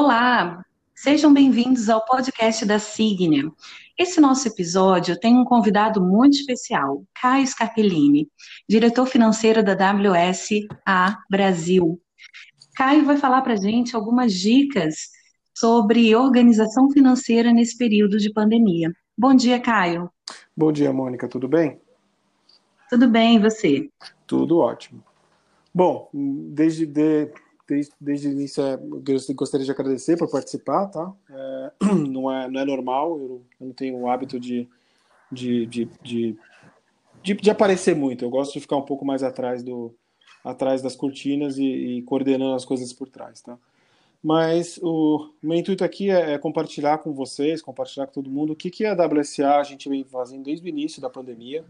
Olá, sejam bem-vindos ao podcast da Signia. Esse nosso episódio tem um convidado muito especial, Caio Scarpellini, diretor financeiro da WSA Brasil. Caio vai falar para a gente algumas dicas sobre organização financeira nesse período de pandemia. Bom dia, Caio. Bom dia, Mônica, tudo bem? Tudo bem, e você? Tudo ótimo. Bom, desde, de, desde, desde o início, é, gostaria de agradecer por participar, tá? É, não, é, não é normal, eu não tenho o hábito de, de, de, de, de, de aparecer muito, eu gosto de ficar um pouco mais atrás, do, atrás das cortinas e, e coordenando as coisas por trás, tá? Mas o meu intuito aqui é, é, compartilhar com vocês, compartilhar com todo mundo o que, que a WSA a gente vem fazendo desde o início da pandemia,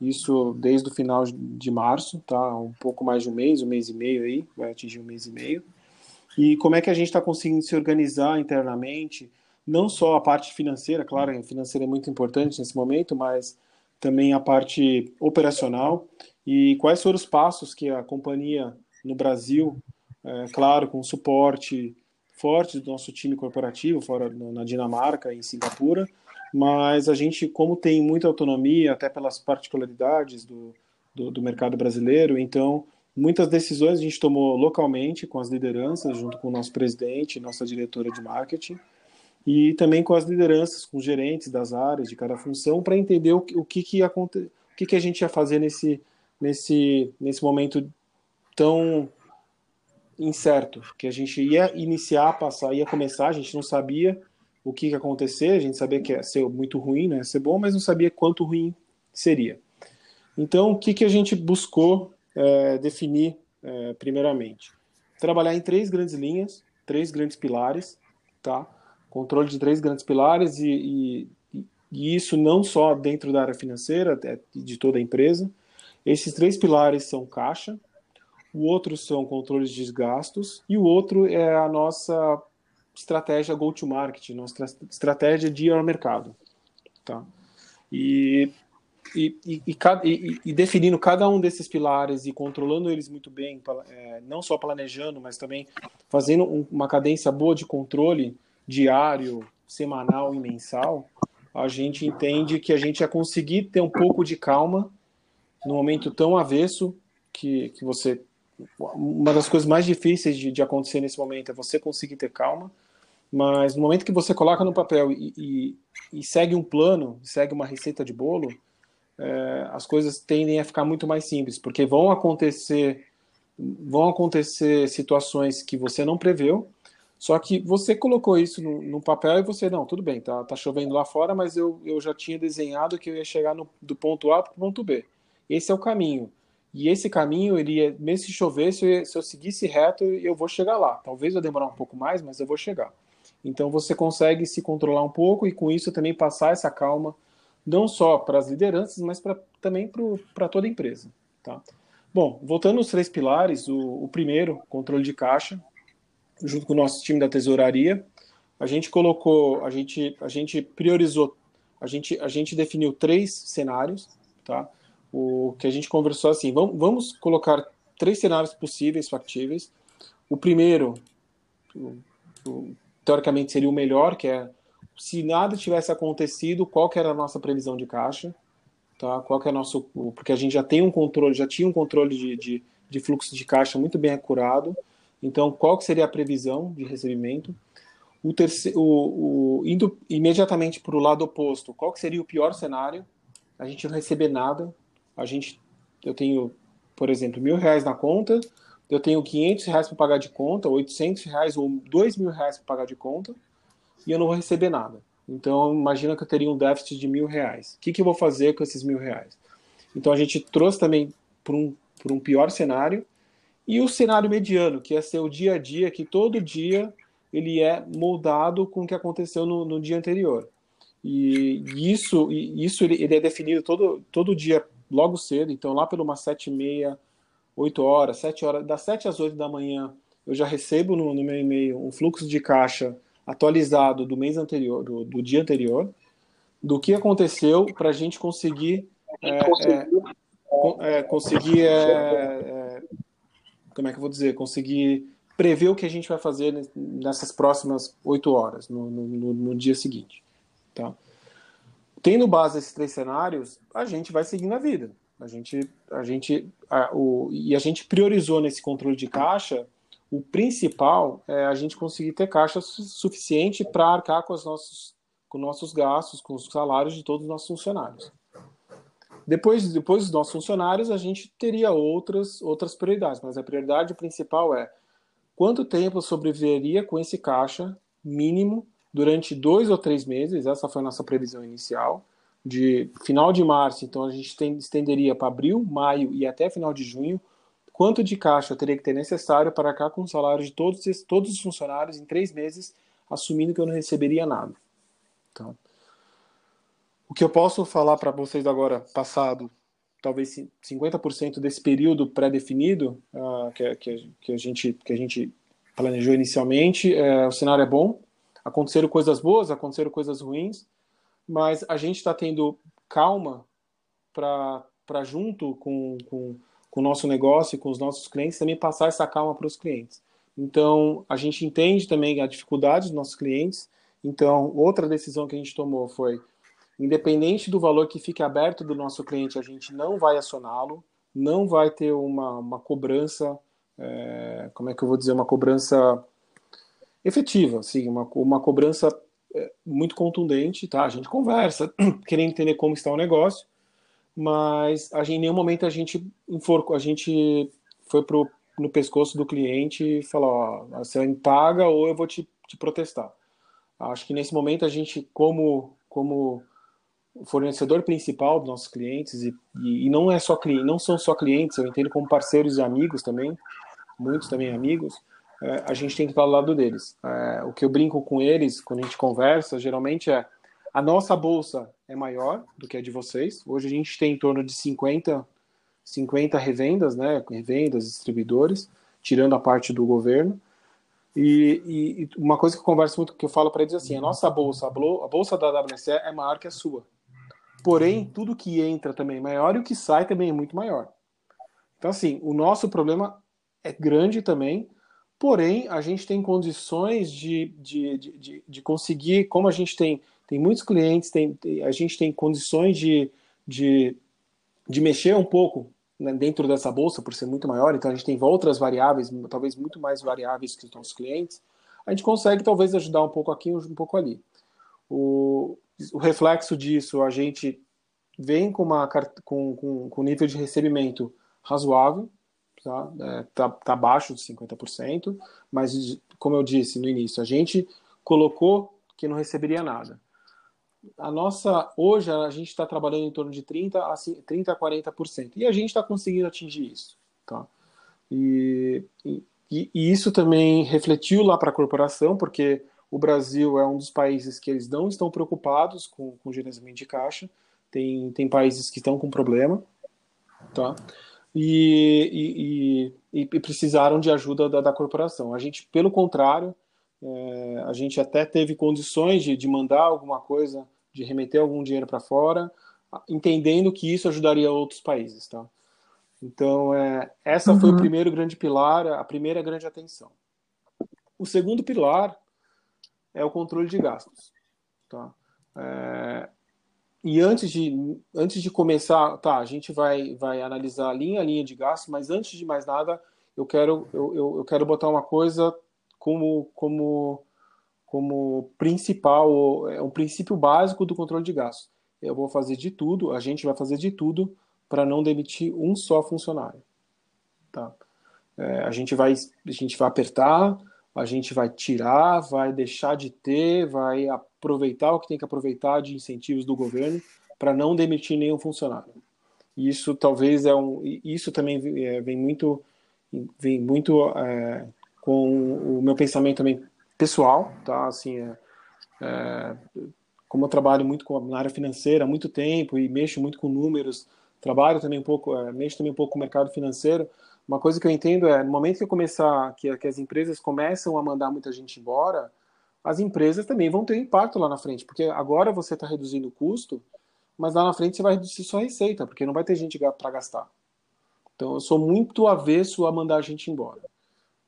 isso desde o final de março, tá? Um pouco mais de um mês, um mês e meio aí, vai atingir um mês e meio. E como é que a gente está conseguindo se organizar internamente, não só a parte financeira, claro, a financeira é muito importante nesse momento, mas também a parte operacional e quais foram os passos que a companhia no Brasil, é, claro, com suporte forte do nosso time corporativo, fora na Dinamarca e em Singapura, mas a gente, como tem muita autonomia, até pelas particularidades do, do, do, mercado brasileiro, então muitas decisões a gente tomou localmente com as lideranças, junto com o nosso presidente, nossa diretora de marketing, e também com as lideranças, com os gerentes das áreas de cada função, para entender o, o, que, que, ia, o que, que a gente ia fazer nesse, nesse, nesse momento tão incerto, que a gente ia iniciar, passar, ia começar, a gente não sabia o que ia acontecer. A gente sabia que ia ser muito ruim, né? ser bom, mas não sabia quanto ruim seria. Então, o que, que a gente buscou é, definir é, primeiramente? Trabalhar em três grandes linhas, três grandes pilares, tá? Controle de três grandes pilares e, e, e isso não só dentro da área financeira, é, de toda a empresa. Esses três pilares são caixa, o outro são controles de gastos e o outro é a nossa estratégia go-to-market, nossa estratégia de ir ao mercado. Tá? E, e, e, e, e, definindo cada um desses pilares e controlando eles muito bem, é, não só planejando, mas também fazendo um, uma cadência boa de controle diário, semanal e mensal, a gente entende que a gente ia conseguir ter um pouco de calma no momento tão avesso que, que você. Uma das coisas mais difíceis de, de acontecer nesse momento é você conseguir ter calma mas no momento que você coloca no papel e, e, e segue um plano, segue uma receita de bolo, é, as coisas tendem a ficar muito mais simples, porque vão acontecer vão acontecer situações que você não preveu, só que você colocou isso no, no papel e você, não, tudo bem, tá, tá chovendo lá fora, mas eu, eu já tinha desenhado que eu ia chegar no, do ponto A para o ponto B. Esse é o caminho. E esse caminho, ele ia, mesmo se eu, se eu seguisse reto, eu vou chegar lá. Talvez eu demorar um pouco mais, mas eu vou chegar. Então você consegue se controlar um pouco e com isso também passar essa calma não só para as lideranças, mas pra, também para toda a empresa. Tá? Bom, voltando aos três pilares, o, o, primeiro, controle de caixa, junto com o nosso time da tesouraria, a gente colocou, a gente, a gente priorizou, a gente, a gente definiu três cenários, tá? O que a gente conversou assim, vamos, vamos colocar três cenários possíveis, factíveis. O primeiro, o, teoricamente seria o melhor, que é se nada tivesse acontecido, qual que era a nossa previsão de caixa, tá? Qual que é nosso, porque a gente já tem um controle, já tinha um controle de, de, de fluxo de caixa muito bem acurado. Então, qual que seria a previsão de recebimento? O terceiro, o, o, indo imediatamente para o lado oposto, qual que seria o pior cenário? A gente não receber nada. A gente, eu tenho, por exemplo, mil reais na conta, eu tenho 500 reais para pagar de conta, 800 reais ou 2 mil reais para pagar de conta, e eu não vou receber nada. Então, imagina que eu teria um déficit de mil reais. O que, que eu vou fazer com esses mil reais? Então, a gente trouxe também para um, um pior cenário, e o cenário mediano, que é ser o dia a dia, que todo dia ele é moldado com o que aconteceu no, no dia anterior. E isso, isso ele, ele, é definido todo, todo dia logo cedo, então lá pelo umas sete e meia, 8 horas, 7 horas, das 7 às 8 da manhã, eu já recebo no, no meu e-mail um fluxo de caixa atualizado do mês anterior, do, do dia anterior, do que aconteceu para a gente conseguir é, é, é, conseguir é, é, como é que eu vou dizer, conseguir prever o que a gente vai fazer nessas próximas oito horas, no, no, no, dia seguinte. Tá? Tendo base esses três cenários, a gente vai seguindo a vida. A gente, a gente, a, o, e a gente priorizou nesse controle de caixa o principal é a gente conseguir ter caixa suficiente para arcar com os nossos, com nossos gastos, com os salários de todos os nossos funcionários. Depois, depois dos nossos funcionários, a gente teria outras, outras prioridades, mas a prioridade principal é quanto tempo sobreviveria com esse caixa mínimo durante dois ou três meses, essa foi a nossa previsão inicial, de final de março, então a gente tem, estenderia para abril, maio e até final de junho, quanto de caixa teria que ter necessário para arcar com o salário de todos, todos os funcionários em três meses, assumindo que eu não receberia nada. Então, o que eu posso falar para vocês agora, passado talvez 50% desse período pré-definido uh, que, que, que, a gente, que a gente planejou inicialmente, é, o cenário é bom, aconteceram coisas boas, aconteceram coisas ruins, mas a gente está tendo calma para junto com, com, com, o nosso negócio e com os nossos clientes também passar essa calma para os clientes. Então, a gente entende também a dificuldade dos nossos clientes. Então, outra decisão que a gente tomou foi Independente do valor que fique aberto do nosso cliente, a gente não vai acioná-lo, não vai ter uma, uma cobrança, é, como é que eu vou dizer, uma cobrança efetiva, assim, uma, uma cobrança muito contundente, tá? A gente conversa, querendo entender como está o negócio, mas a gente, em nenhum momento a gente enforcou, a gente foi pro, no pescoço do cliente e falou, ó, você me paga ou eu vou te, te protestar. Acho que nesse momento a gente, como, como fornecedor principal dos nossos clientes e, e, não é só não são só clientes, eu entendo como parceiros e amigos também, muitos também amigos. É, a gente tem que estar ao lado deles. É, o que eu brinco com eles quando a gente conversa, geralmente é a nossa bolsa é maior do que a de vocês. Hoje a gente tem em torno de 50 50 revendas, né, revendas, distribuidores, tirando a parte do governo. E, e, uma coisa que eu converso muito, que eu falo para eles é assim, a nossa bolsa, a bolsa da WSE é maior que a sua. Porém, tudo que entra também é maior e o que sai também é muito maior. Então, assim, o nosso problema é grande também, porém, a gente tem condições de, de, de, de conseguir, como a gente tem, tem muitos clientes, tem, a gente tem condições de, de, de mexer um pouco né, dentro dessa bolsa, por ser muito maior, então a gente tem outras variáveis, talvez muito mais variáveis que os nossos clientes, a gente consegue talvez ajudar um pouco aqui, um pouco ali. O, o reflexo disso, a gente vem com uma com, com, com nível de recebimento razoável, tá? É, tá, tá abaixo de 50%, mas como eu disse no início, a gente colocou que não receberia nada. A nossa hoje a gente está trabalhando em torno de 30 a 30 a 40% e a gente está conseguindo atingir isso, tá? E, e, e isso também refletiu lá para a corporação, porque o Brasil é um dos países que eles não estão preocupados com, com gerenciamento de caixa. Tem, tem países que estão com problema, tá? E, e, e, e precisaram de ajuda da, da, corporação. A gente, pelo contrário, é, a gente até teve condições de, de mandar alguma coisa, de remeter algum dinheiro para fora, entendendo que isso ajudaria outros países, tá? Então, é, essa uhum. foi o uhum. primeiro grande pilar, a primeira grande atenção. O segundo pilar é o controle de gastos. Tá? É, e antes de, antes de começar, tá, a gente vai, vai analisar linha a linha de gastos, mas antes de mais nada, eu quero, eu, eu, eu quero botar uma coisa como, como, como principal, é um princípio básico do controle de gastos. Eu vou fazer de tudo, a gente vai fazer de tudo para não demitir um só funcionário. Tá? É, a, gente vai, a gente vai apertar, a gente vai tirar, vai deixar de ter, vai aproveitar o que tem que aproveitar de incentivos do governo para não demitir nenhum funcionário. Isso talvez é um, isso também é, vem muito, vem muito é, com o meu pensamento também pessoal, tá? Assim, é, é, como eu trabalho muito com, na área financeira há muito tempo e mexo muito com números, trabalho também um pouco, é, mexo também um pouco com o mercado financeiro uma coisa que eu entendo é, no momento que começar, que, que as empresas começam a mandar muita gente embora, as empresas também vão ter impacto lá na frente, porque agora você está reduzindo o custo, mas lá na frente você vai reduzir sua receita, porque não vai ter gente para gastar. Então eu sou muito avesso a mandar a gente embora.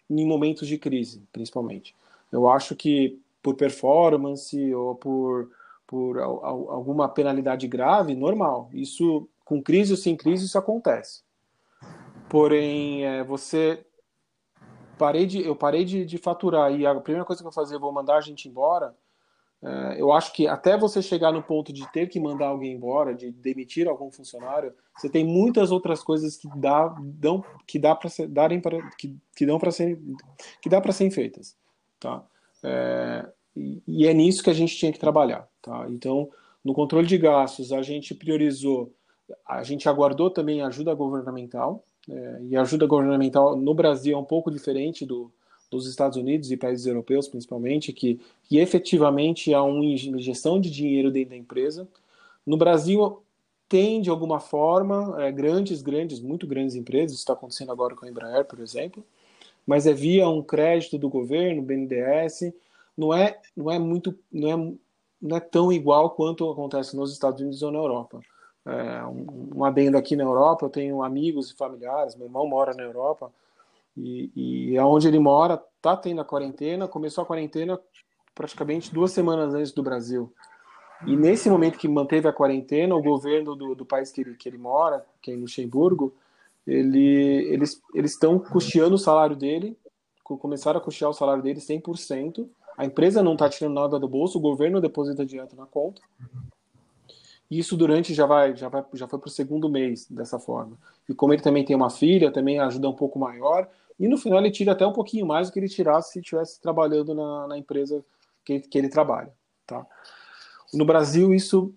em momentos de crise, principalmente. Eu acho que por performance ou por, por alguma penalidade grave, normal. Isso, com crise ou sem crise, isso acontece. Porém, é, você parei de, eu parei de, de, faturar e a primeira coisa que eu vou fazer, vou mandar a gente embora. É, eu acho que até você chegar no ponto de ter que mandar alguém embora, de demitir algum funcionário, você tem muitas outras coisas que dá, dão, que dá para darem para que, que dão para ser que dá para serem feitas, tá? É, e é nisso que a gente tinha que trabalhar, tá? Então, no controle de gastos, a gente priorizou, a gente aguardou também ajuda governamental, é, e a ajuda governamental no Brasil é um pouco diferente do, dos Estados Unidos e países europeus, principalmente, que, que efetivamente há uma injeção de dinheiro dentro da empresa. No Brasil, tem, de alguma forma, é, grandes, grandes, muito grandes empresas, isso está acontecendo agora com a Embraer, por exemplo, mas é via um crédito do governo, BNDES, não é, não é muito, não é, não é tão igual quanto acontece nos Estados Unidos ou na Europa é, um, um adendo aqui na Europa, eu tenho amigos e familiares, meu irmão mora na Europa, e, e aonde ele mora tá tendo a quarentena, começou a quarentena praticamente duas semanas antes do Brasil. E nesse momento que manteve a quarentena, o governo do, do país que ele, que ele mora, que é em Luxemburgo, ele, eles estão custeando o salário dele, começaram a custear o salário dele 100%. A empresa não está tirando nada do bolso, o governo deposita direto na conta. E isso durante já vai já vai já foi para o segundo mês dessa forma. E como ele também tem uma filha, também ajuda um pouco maior. E no final ele tira até um pouquinho mais do que ele tirasse se estivesse trabalhando na, na empresa que, que ele trabalha. Tá? No Brasil, isso,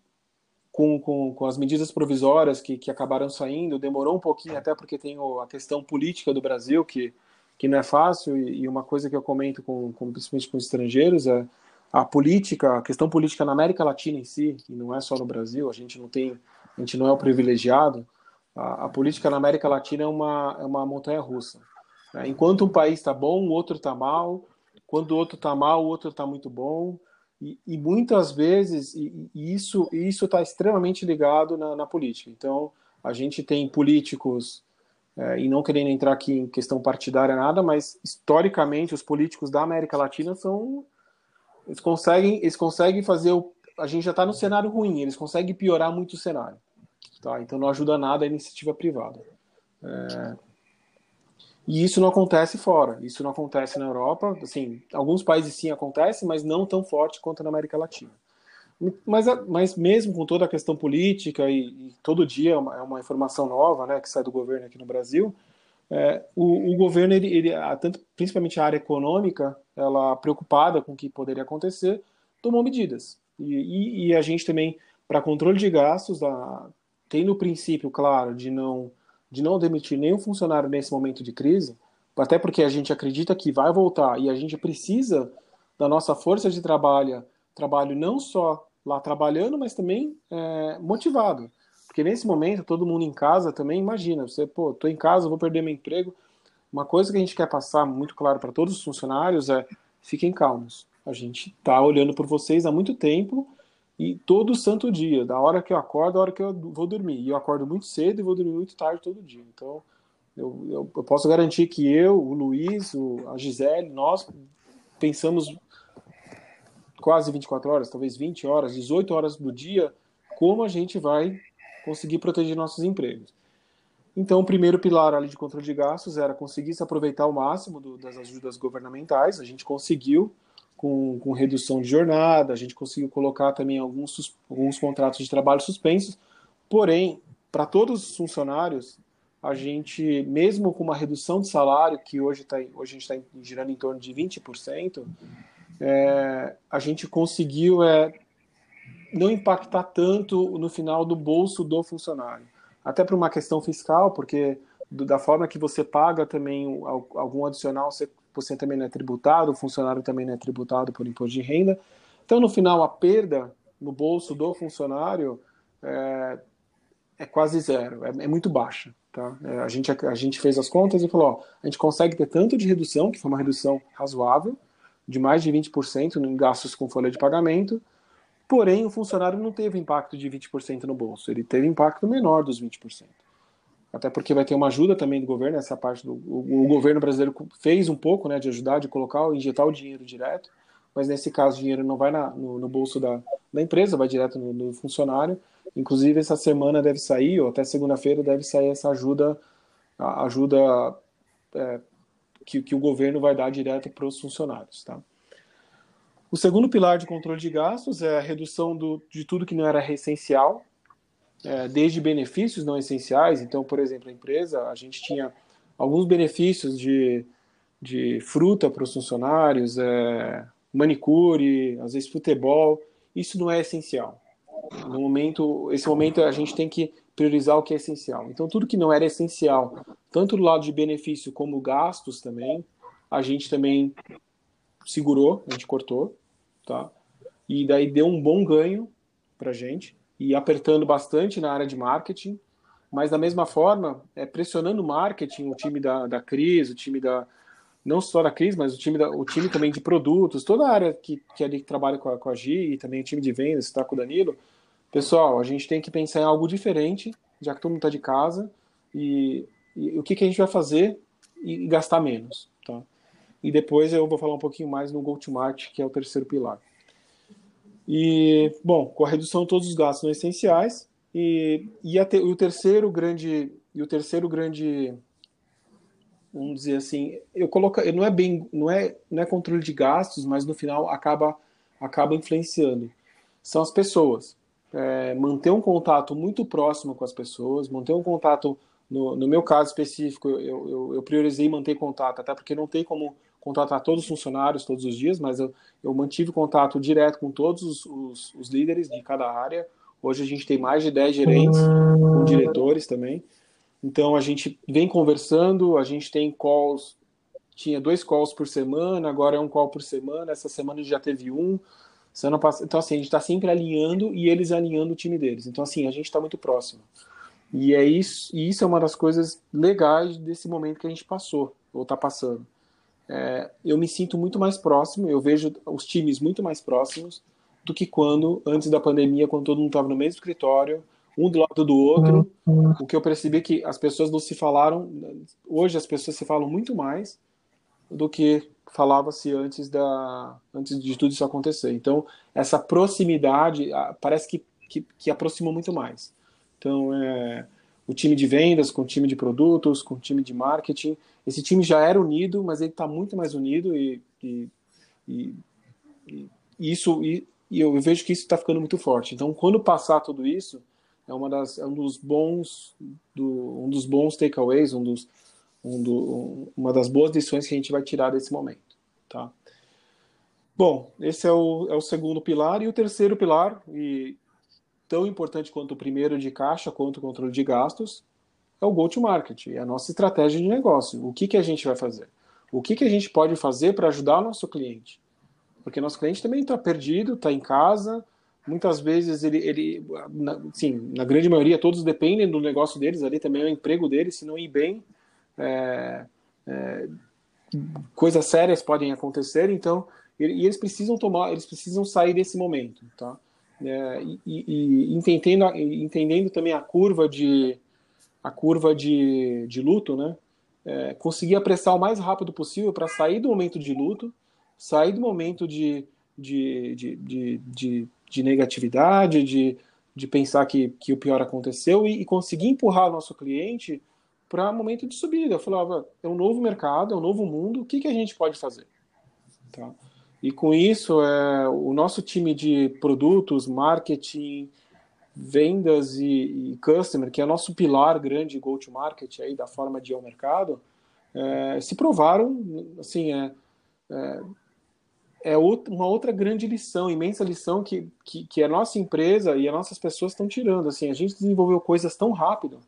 com, com, com as medidas provisórias que, que acabaram saindo, demorou um pouquinho, até porque tem a questão política do Brasil, que, que não é fácil, e, e uma coisa que eu comento com, com principalmente com estrangeiros é a política, a questão política na América Latina em si, e não é só no Brasil, a gente não tem, a gente não é o privilegiado, a, a política na América Latina é uma, é uma montanha russa. Né? Enquanto um país está bom, o outro está mal, quando o outro está mal, o outro está muito bom, e, e, muitas vezes e, e isso está extremamente ligado na, na, política. Então, a gente tem políticos, é, e não querendo entrar aqui em questão partidária nada, mas historicamente os políticos da América Latina são eles conseguem, eles conseguem fazer o. A gente já está no cenário ruim, eles conseguem piorar muito o cenário. Tá? Então não ajuda nada a iniciativa privada. É... E isso não acontece fora, isso não acontece na Europa. Assim, alguns países sim acontece, mas não tão forte quanto na América Latina. Mas, mas mesmo com toda a questão política e, e todo dia é uma, é uma, informação nova, né, que sai do governo aqui no Brasil, é, o, o, governo, ele, ele, tanto, principalmente a área econômica, ela preocupada com o que poderia acontecer, tomou medidas. E, e, e a gente também, para controle de gastos, a, tem no princípio, claro, de não, de não demitir nenhum funcionário nesse momento de crise, até porque a gente acredita que vai voltar e a gente precisa da nossa força de trabalho, trabalho não só lá trabalhando, mas também é, motivado. Porque nesse momento, todo mundo em casa também, imagina, você, pô, tô em casa, vou perder meu emprego. Uma coisa que a gente quer passar muito claro para todos os funcionários é: fiquem calmos. A gente tá olhando por vocês há muito tempo e todo santo dia, da hora que eu acordo, da hora que eu vou dormir. E eu acordo muito cedo e vou dormir muito tarde todo dia. Então, eu, eu, eu posso garantir que eu, o Luiz, o, a Gisele, nós pensamos quase 24 horas, talvez 20 horas, 18 horas do dia, como a gente vai conseguir proteger nossos empregos. Então, o primeiro pilar ali de controle de gastos era conseguir se aproveitar ao máximo do, das ajudas governamentais. A gente conseguiu com, com, redução de jornada, a gente conseguiu colocar também alguns, alguns contratos de trabalho suspensos. Porém, para todos os funcionários, a gente, mesmo com uma redução de salário, que hoje, tá, hoje a gente está girando em torno de 20%, é, a gente conseguiu é, não impactar tanto no final do bolso do funcionário. Até por uma questão fiscal, porque da forma que você paga também algum adicional, você, você também não é tributado, o funcionário também não é tributado por imposto de renda. Então, no final, a perda no bolso do funcionário é, é quase zero, é, é muito baixa. Tá? É, a, gente, a gente fez as contas e falou: ó, a gente consegue ter tanto de redução, que foi uma redução razoável, de mais de 20% em gastos com folha de pagamento, Porém, o funcionário não teve impacto de 20% no bolso, ele teve impacto menor dos 20%. até porque vai ter uma ajuda também do governo, essa parte do o, o governo brasileiro fez um pouco, né, de ajudar, de colocar, injetar o dinheiro direto, mas nesse caso o dinheiro não vai na, no, no, bolso da, da empresa, vai direto no, no, funcionário. Inclusive essa semana deve sair, ou até segunda-feira deve sair essa ajuda, ajuda é, que, que o governo vai dar direto para os funcionários, tá? O segundo pilar de controle de gastos é a redução do, de tudo que não era essencial, é, desde benefícios não essenciais. Então, por exemplo, a empresa, a gente tinha alguns benefícios de, de fruta para os funcionários, é, manicure, às vezes futebol. Isso não é essencial. No momento, esse momento a gente tem que priorizar o que é essencial. Então, tudo que não era essencial, tanto do lado de benefício como gastos também, a gente também segurou, a gente cortou, tá? E daí deu um bom ganho para gente e apertando bastante na área de marketing, mas da mesma forma, é, pressionando o marketing, o time da, da Cris, o time da. Não só da Cris, mas o time, da, o time também de produtos, toda a área que, que ali trabalha com a, com a Gi e também o time de vendas, está com o Danilo. Pessoal, a gente tem que pensar em algo diferente, já que todo mundo está de casa, e, e, o que, que a gente vai fazer e, e gastar menos. Tá? E depois eu vou falar um pouquinho mais no go-to-market, que é o terceiro pilar. E, bom, com a redução de todos os gastos não essenciais e, e, e o terceiro grande e o terceiro grande vamos dizer assim, eu coloco, não é bem, não é, não é controle de gastos, mas no final acaba acaba influenciando. São as pessoas. É, manter um contato muito próximo com as pessoas, manter um contato, no, no meu caso específico, eu, eu, eu priorizei manter contato, até porque não tem como contratar todos os funcionários todos os dias, mas eu, eu mantive contato direto com todos os, os, os, líderes de cada área. Hoje a gente tem mais de 10 gerentes, com diretores também. Então a gente vem conversando, a gente tem calls, tinha dois calls por semana, agora é um call por semana, essa semana já teve um. Então, assim, a gente está sempre alinhando e eles alinhando o time deles. Então, assim, a gente está muito próximo. E é isso, e isso é uma das coisas legais desse momento que a gente passou, ou está passando é, eu me sinto muito mais próximo, eu vejo os times muito mais próximos do que quando, antes da pandemia, quando todo mundo estava no mesmo escritório, um do lado do outro. Uhum. O que eu percebi é que as pessoas não se falaram, hoje as pessoas se falam muito mais do que falava-se antes da antes de tudo isso acontecer. Então, essa proximidade parece que, que, que aproximou muito mais. Então, é, o time de vendas com o time de produtos, com o time de marketing, esse time já era unido, mas ele está muito mais unido e, e, e, e isso e, eu vejo que isso está ficando muito forte. Então, quando passar tudo isso, é uma das é um dos bons do, um dos bons takeaways, um dos um do, uma das boas lições que a gente vai tirar desse momento, tá? Bom, esse é o, é o segundo pilar e o terceiro pilar e tão importante quanto o primeiro de caixa, quanto o controle de gastos, é o go-to-market, é a nossa estratégia de negócio. O que, que a gente vai fazer? O que, que a gente pode fazer para ajudar o nosso cliente? Porque nosso cliente também está perdido, está em casa, muitas vezes ele, ele na, sim, na grande maioria, todos dependem do negócio deles, ali também é o emprego deles, se não ir bem, é, é, coisas sérias podem acontecer, então, e, e, eles precisam tomar, eles precisam sair desse momento, tá? É, e, e entendendo, entendendo também a curva de, a curva de, de luto, né? É, conseguir apressar o mais rápido possível para sair do momento de luto, sair do momento de, de, de, de, de, de negatividade, de, de pensar que, que o pior aconteceu e, e conseguir empurrar o nosso cliente para um momento de subida. Eu falava, é um novo mercado, é um novo mundo, o que, que a gente pode fazer? Tá? E com isso, é, o nosso time de produtos, marketing, vendas e, e, customer, que é nosso pilar grande go-to-market aí da forma de ir ao mercado, é, se provaram, assim, é, é, é outra, uma outra grande lição, imensa lição que, que, que, a nossa empresa e as nossas pessoas estão tirando. Assim, a gente desenvolveu coisas tão rápido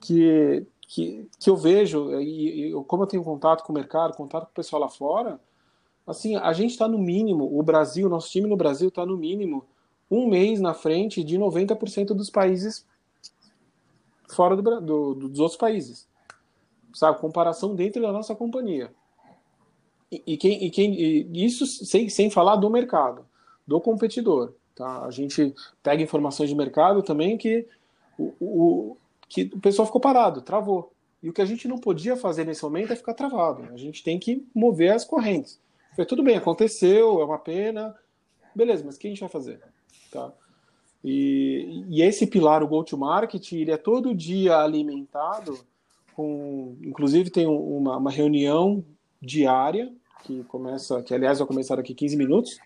que, que, que eu vejo, e, e como eu tenho contato com o mercado, contato com o pessoal lá fora, assim, a gente está no mínimo, o Brasil, nosso time no Brasil está no mínimo um mês na frente de 90% dos países fora do, do, dos outros países. Sabe? Comparação dentro da nossa companhia. E, e quem, e quem, e isso sem, sem falar do mercado, do competidor. Tá? A gente pega informações de mercado também que o, o que o pessoal ficou parado, travou. E o que a gente não podia fazer nesse momento é ficar travado. A gente tem que mover as correntes. Foi tudo bem, aconteceu, é uma pena. Beleza, mas o que a gente vai fazer? Tá? E, e esse pilar, o go-to-market, ele é todo dia alimentado com... Inclusive tem uma, uma reunião diária, que começa, que aliás vai começar daqui 15 minutos,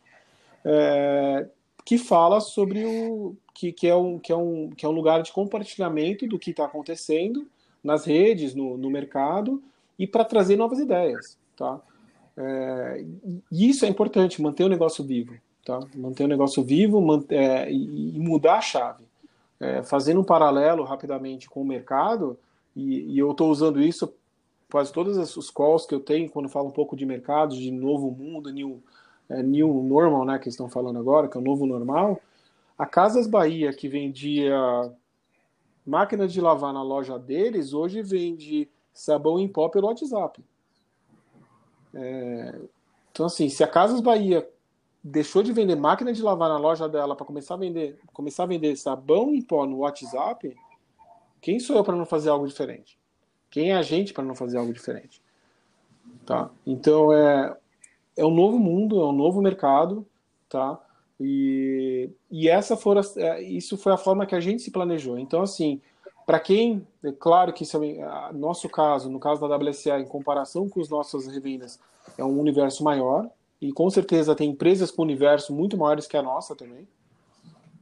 é, que fala sobre o que, que, é um, que, é um, que é um lugar de compartilhamento do que está acontecendo nas redes, no, no mercado, e para trazer novas ideias. Tá? É, e isso é importante, manter o negócio vivo. Tá? Manter o negócio vivo manter, é, e, mudar a chave. É, fazendo um paralelo rapidamente com o mercado, e, e eu estou usando isso quase todos os calls que eu tenho quando falo um pouco de mercado, de novo mundo, new, é, new normal, né, que estão falando agora, que é o novo normal, a Casas Bahia, que vendia máquina de lavar na loja deles, hoje vende sabão em pó pelo WhatsApp. É, então, assim, se a Casas Bahia deixou de vender máquina de lavar na loja dela para começar a vender, começar a vender sabão em pó no WhatsApp, quem sou eu para não fazer algo diferente? Quem é a gente para não fazer algo diferente? Tá? Então é é um novo mundo, é um novo mercado, tá? E, e essa foi é, isso foi a forma que a gente se planejou. Então assim, para quem, é claro que isso é, nosso caso, no caso da WSA, em comparação com as nossas revendas, é um universo maior e com certeza tem empresas com universo muito maiores que a nossa também.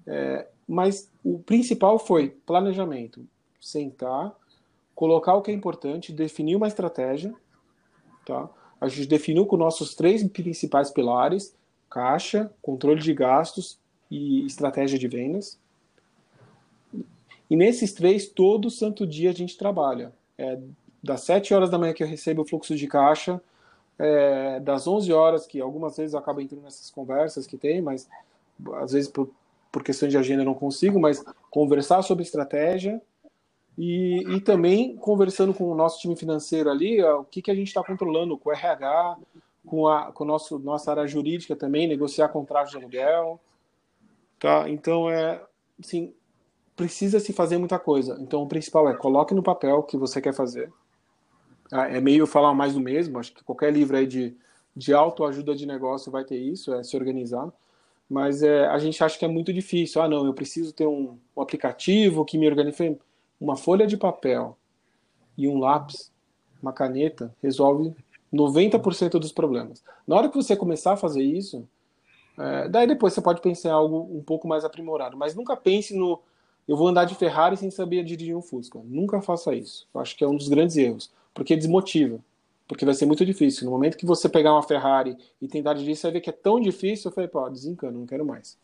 É, mas o principal foi planejamento, sentar colocar o que é importante, definir uma estratégia, tá? A gente definiu com nossos três principais pilares: caixa, controle de gastos e estratégia de vendas. E nesses três, todo santo dia a gente trabalha. É, das 7 horas da manhã que eu recebo o fluxo de caixa, é, das 11 horas, que algumas vezes eu acabo entrando nessas conversas que tem, mas às vezes por, por questão de agenda eu não consigo, mas conversar sobre estratégia, e, e também conversando com o nosso time financeiro ali, ó, o que, que a gente está controlando com o RH, com a com nosso, nossa área jurídica também, negociar contratos de aluguel. Tá? Então, é, assim, precisa se fazer muita coisa. Então, o principal é coloque no papel o que você quer fazer. Ah, é meio falar mais do mesmo. Acho que qualquer livro aí de, de autoajuda de negócio vai ter isso, é se organizar. Mas é, a gente acha que é muito difícil. Ah, não, eu preciso ter um, um aplicativo que me organize uma folha de papel e um lápis, uma caneta, resolve 90% dos problemas. Na hora que você começar a fazer isso, é, daí depois você pode pensar em algo um pouco mais aprimorado, mas nunca pense no eu vou andar de Ferrari sem saber dirigir um Fusca. Nunca faça isso. Eu acho que é um dos grandes erros, porque desmotiva. Porque vai ser muito difícil. No momento que você pegar uma Ferrari e tentar dirigir, você vai ver que é tão difícil, eu falei, pô, desencano, não quero mais.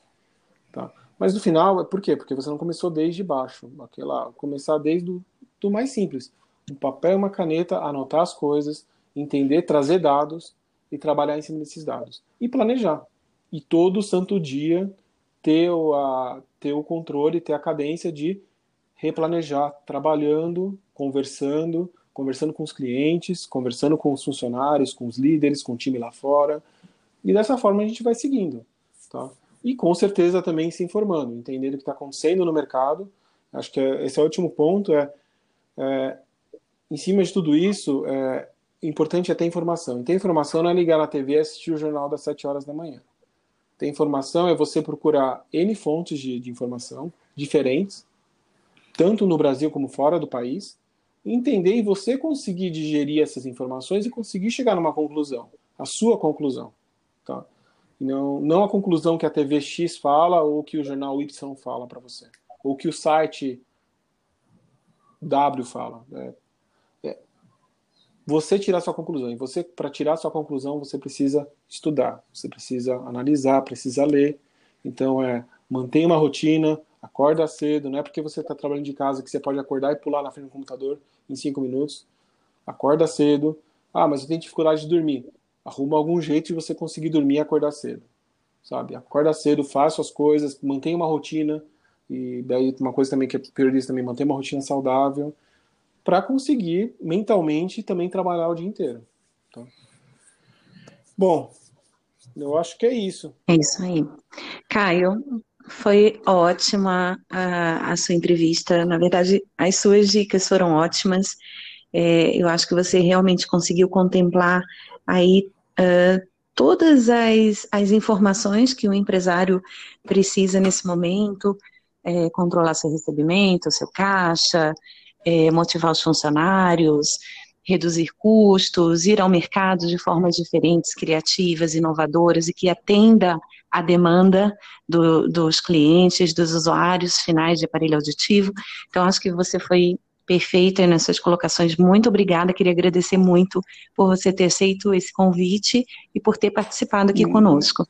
Tá? Mas no final, é por quê? Porque você não começou desde baixo. Aquela, começar desde o do mais simples. Um papel e uma caneta, anotar as coisas, entender, trazer dados e trabalhar em cima desses dados. E planejar. E todo santo dia ter o, a, ter o controle, ter a cadência de replanejar, trabalhando, conversando, conversando com os clientes, conversando com os funcionários, com os líderes, com o time lá fora. E dessa forma a gente vai seguindo. Tá? e com certeza também se informando, entendendo o que está acontecendo no mercado. Acho que esse é o último ponto. É, é em cima de tudo isso, é importante é ter informação. E ter informação não é ligar na TV e assistir o jornal das 7 horas da manhã. Ter informação é você procurar N fontes de, de informação diferentes, tanto no Brasil como fora do país, entender e você conseguir digerir essas informações e conseguir chegar numa conclusão, a sua conclusão. Tá? Não, não a conclusão que a TV X fala ou que o jornal Y fala para você. Ou que o site W fala. É, é, você tirar sua conclusão. E você, para tirar sua conclusão, você precisa estudar, você precisa analisar, precisa ler. Então, é mantenha uma rotina, acorda cedo. Não é porque você está trabalhando de casa que você pode acordar e pular na frente do computador em cinco minutos. Acorda cedo. Ah, mas eu tenho dificuldade de dormir arruma algum jeito de você conseguir dormir e acordar cedo, sabe? Acorda cedo, faça as coisas, mantenha uma rotina e daí uma coisa também que é prioriza também manter uma rotina saudável para conseguir mentalmente também trabalhar o dia inteiro. Tá? Bom, eu acho que é isso. É isso aí. Caio, foi ótima a, a, sua entrevista. Na verdade, as suas dicas foram ótimas. É, eu acho que você realmente conseguiu contemplar aí uh, todas as, as informações que o empresário precisa nesse momento, é, controlar seu recebimento, seu caixa, é, motivar os funcionários, reduzir custos, ir ao mercado de formas diferentes, criativas, inovadoras e que atenda a demanda do, dos clientes, dos usuários finais de aparelho auditivo. Então, acho que você foi perfeita nas suas colocações. Muito obrigada. Queria agradecer muito por você ter aceito esse convite e por ter participado aqui uhum. conosco.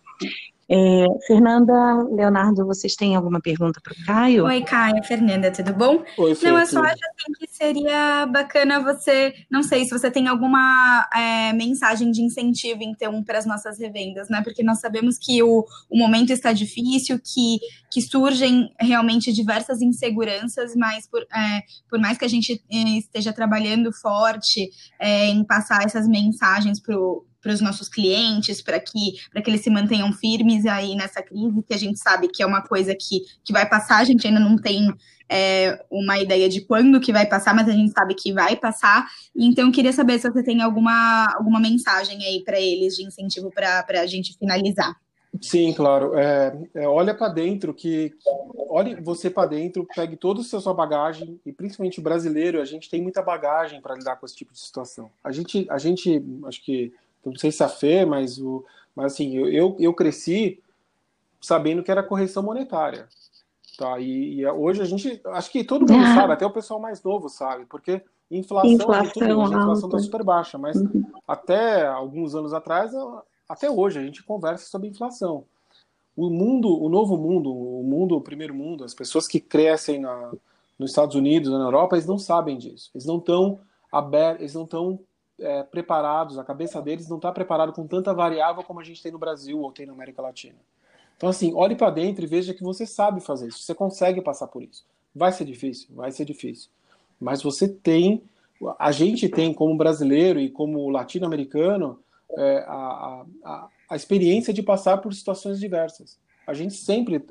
É, Fernanda, Leonardo, vocês têm alguma pergunta para o Caio? Oi, Caio, Fernanda, tudo bom? Oi, Não, eu só acho assim, que seria bacana você, não sei, se você tem alguma é, mensagem de incentivo, então, para as nossas revendas, né? Porque nós sabemos que o, o momento está difícil, que, que surgem realmente diversas inseguranças, mas por, é, por mais que a gente é, esteja trabalhando forte é, em passar essas mensagens para o para os nossos clientes, para que, que eles se mantenham firmes aí nessa crise, que a gente sabe que é uma coisa que, que vai passar, a gente ainda não tem é, uma ideia de quando que vai passar, mas a gente sabe que vai passar. Então, queria saber se você tem alguma, alguma mensagem aí para eles de incentivo para a gente finalizar. Sim, claro. É, é, olha para dentro, que olhe você para dentro, pegue toda a sua bagagem e principalmente o brasileiro, a gente tem muita bagagem para lidar com esse tipo de situação. A gente, a gente, acho que não sei se a Fê, mas, o, mas assim, eu, eu cresci sabendo que era correção monetária. Tá? E, e hoje a gente, acho que todo mundo sabe, até o pessoal mais novo sabe, porque inflação, inflação, tudo, a inflação está super baixa, mas uhum. até alguns anos atrás, até hoje, a gente conversa sobre inflação. O mundo, o novo mundo, o mundo, o primeiro mundo, as pessoas que crescem na, nos Estados Unidos, na Europa, eles não sabem disso. Eles não estão abertos, eles não estão é, preparados, a cabeça deles não está preparada com tanta variável como a gente tem no Brasil ou tem na América Latina. Então, assim, olhe para dentro e veja que você sabe fazer isso, você consegue passar por isso. Vai ser difícil, vai ser difícil. Mas você tem, a gente tem como brasileiro e como latino-americano é, a, a, a experiência de passar por situações diversas. A gente sempre,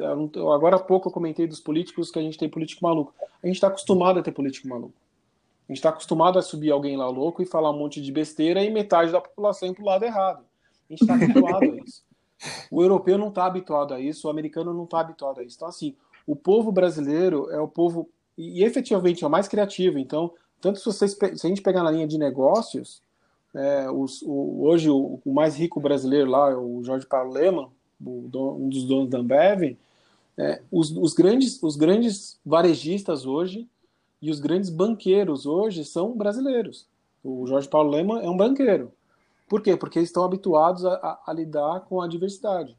agora há pouco eu comentei dos políticos que a gente tem político maluco. A gente está acostumado a ter político maluco. A gente está acostumado a subir alguém lá louco e falar um monte de besteira e metade da população ir para o lado errado. A gente está habituado a isso. O europeu não está habituado a isso, o americano não está habituado a isso. Então, assim, o povo brasileiro é o povo, e, efetivamente é o mais criativo. Então, tanto se, vocês, se a gente pegar na linha de negócios, é, os, o, hoje o, o, mais rico brasileiro lá, é o Jorge Paulo Leman, um dos donos da Ambev, é, os, os, grandes, os grandes varejistas hoje e os grandes banqueiros hoje são brasileiros. O Jorge Paulo Lema é um banqueiro. Por quê? Porque eles estão habituados a, a, a lidar com a diversidade.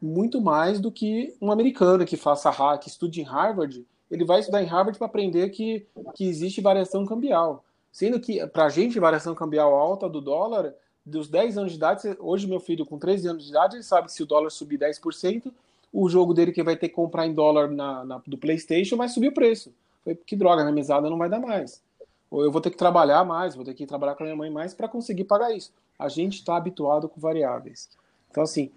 Muito mais do que um americano que faça que estude em Harvard, ele vai estudar em Harvard para aprender que, que existe variação cambial. Sendo que, para a gente, variação cambial alta do dólar, dos 10 anos de idade, hoje meu filho com 13 anos de idade, ele sabe que se o dólar subir 10%, o jogo dele que vai ter que comprar em dólar na, na, do PlayStation vai subir o preço. Falei, que droga, na mesada não vai dar mais. Ou eu vou ter que trabalhar mais, vou ter que trabalhar com a minha mãe mais para conseguir pagar isso. A gente está habituado com variáveis. Então, assim,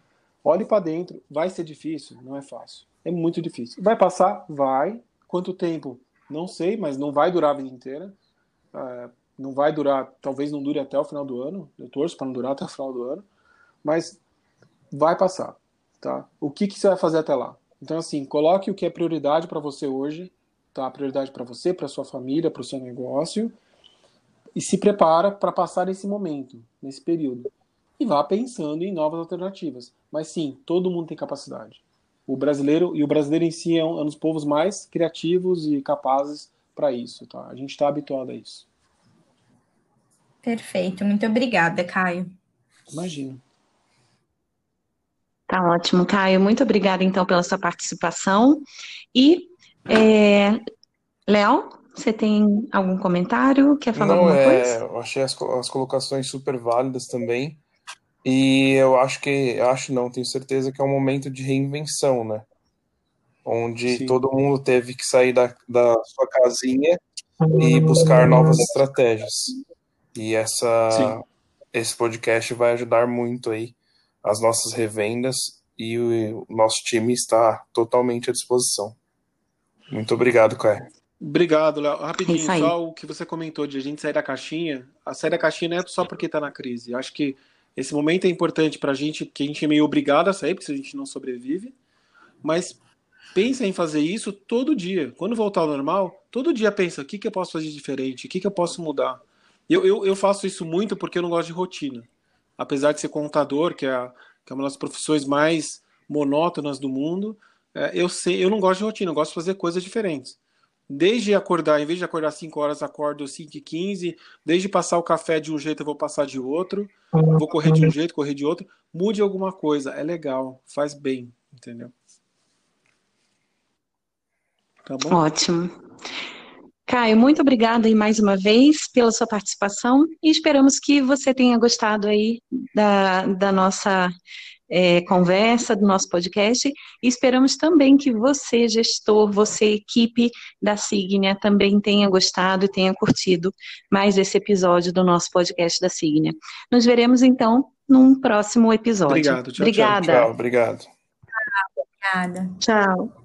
olhe para dentro, vai ser difícil? Não é fácil. É muito difícil. Vai passar? Vai. Quanto tempo? Não sei, mas não vai durar a vida inteira. É, não vai durar, talvez não dure até o final do ano. Eu torço para não durar até o final do ano. Mas vai passar. Tá? O que, que você vai fazer até lá? Então, assim, coloque o que é prioridade para você hoje tá? A prioridade para você, para sua família, para o seu negócio e se prepara para passar esse momento, nesse período. E vá pensando em novas alternativas. Mas sim, todo mundo tem capacidade. O brasileiro e o brasileiro em si é um, é um dos povos mais criativos e capazes para isso, tá? A gente está habituado a isso. Perfeito, muito obrigada, Caio. Imagina. Tá ótimo, Caio. Muito obrigada, então, pela sua participação. E é... Léo, você tem algum comentário? Quer falar Não, alguma é... coisa? Eu achei as, as colocações super válidas também. E eu acho que, acho não, tenho certeza que é um momento de reinvenção, né? Onde Sim. todo mundo teve que sair da, da sua casinha e buscar novas estratégias. E essa, esse podcast vai ajudar muito aí as nossas revendas e o nosso time está totalmente à disposição. Muito obrigado, Caio. Obrigado, Léo. Rapidinho, é só o que você comentou de a gente sair da caixinha. A sair da caixinha não é só porque está na crise. Acho que esse momento é importante para a gente, que a gente é meio obrigado a sair, porque se a gente não sobrevive. Mas pensa em fazer isso todo dia. Quando voltar ao normal, todo dia pensa: o que, que eu posso fazer diferente? O que, que eu posso mudar? Eu, eu, eu faço isso muito porque eu não gosto de rotina. Apesar de ser contador, que é, que é uma das profissões mais monótonas do mundo, eu sei, eu não gosto de rotina, eu gosto de fazer coisas diferentes. Desde acordar, em vez de acordar 5 horas, acordo 5 e 15. Desde passar o café de um jeito, eu vou passar de outro. Vou correr de um jeito, correr de outro. Mude alguma coisa, é legal, faz bem, entendeu? Tá bom? Ótimo. Caio, muito obrigada aí mais uma vez pela sua participação e esperamos que você tenha gostado aí da, da nossa é, conversa, do nosso podcast e esperamos também que você, gestor, você, equipe da Signia, também tenha gostado e tenha curtido mais esse episódio do nosso podcast da Signia. Nos veremos então num próximo episódio. Obrigado, tchau, Obrigada. Tchau, obrigado. Obrigada. Tchau.